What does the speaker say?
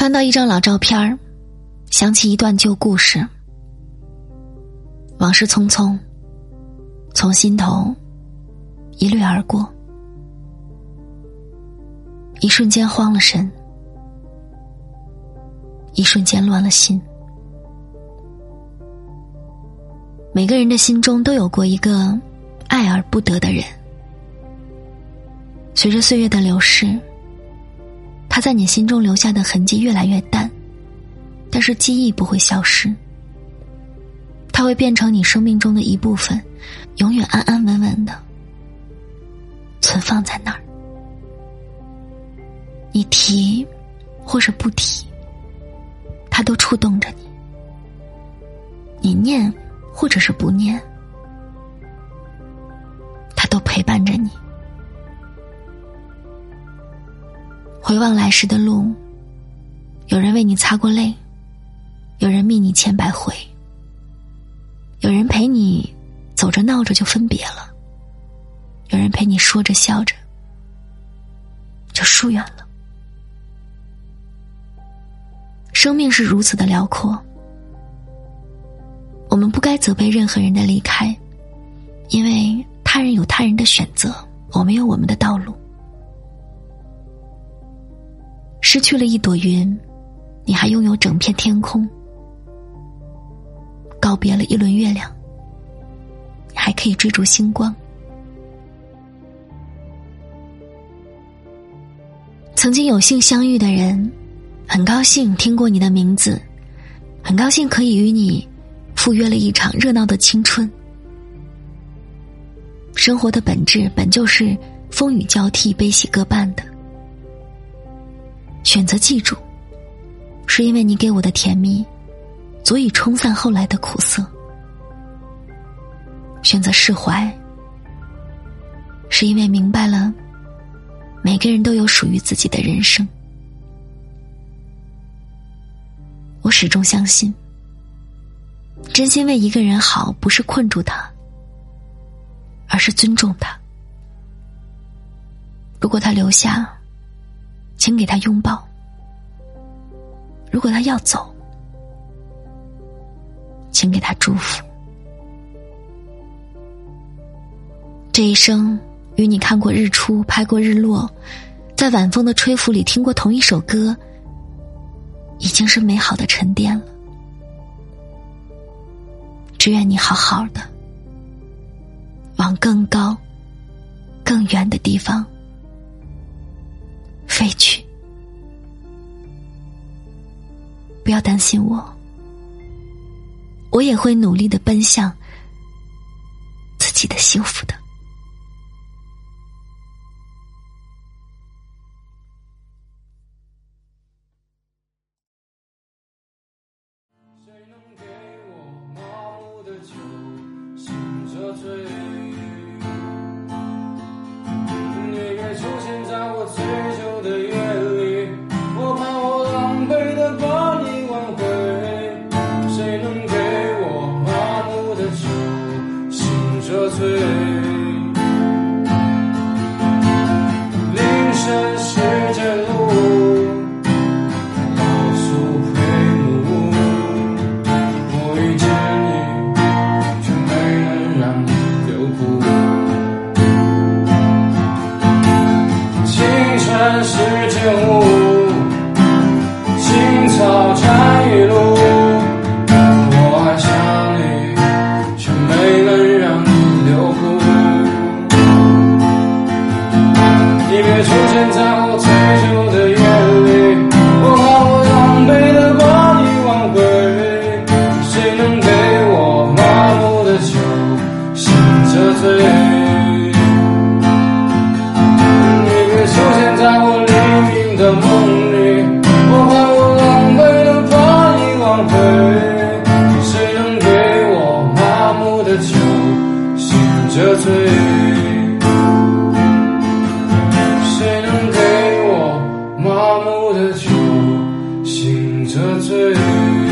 翻到一张老照片儿，想起一段旧故事，往事匆匆，从心头一掠而过，一瞬间慌了神，一瞬间乱了心。每个人的心中都有过一个爱而不得的人，随着岁月的流逝，在你心中留下的痕迹越来越淡，但是记忆不会消失，它会变成你生命中的一部分，永远安安稳稳的存放在那儿。你提或是不提，他都触动着你；你念。或者是不念，他都陪伴着你。回望来时的路，有人为你擦过泪，有人觅你千百回，有人陪你走着闹着就分别了，有人陪你说着笑着就疏远了。生命是如此的辽阔。我们不该责备任何人的离开，因为他人有他人的选择，我们有我们的道路。失去了一朵云，你还拥有整片天空；告别了一轮月亮，还可以追逐星光。曾经有幸相遇的人，很高兴听过你的名字，很高兴可以与你。赴约了一场热闹的青春。生活的本质本就是风雨交替、悲喜各半的。选择记住，是因为你给我的甜蜜，足以冲散后来的苦涩；选择释怀，是因为明白了，每个人都有属于自己的人生。我始终相信。真心为一个人好，不是困住他，而是尊重他。如果他留下，请给他拥抱；如果他要走，请给他祝福。这一生与你看过日出，拍过日落，在晚风的吹拂里听过同一首歌，已经是美好的沉淀了。只愿你好好的，往更高、更远的地方飞去。不要担心我，我也会努力的奔向自己的幸福的。出现在我最久的。forever. 醒着醉谁能给我麻木的酒？醒着醉。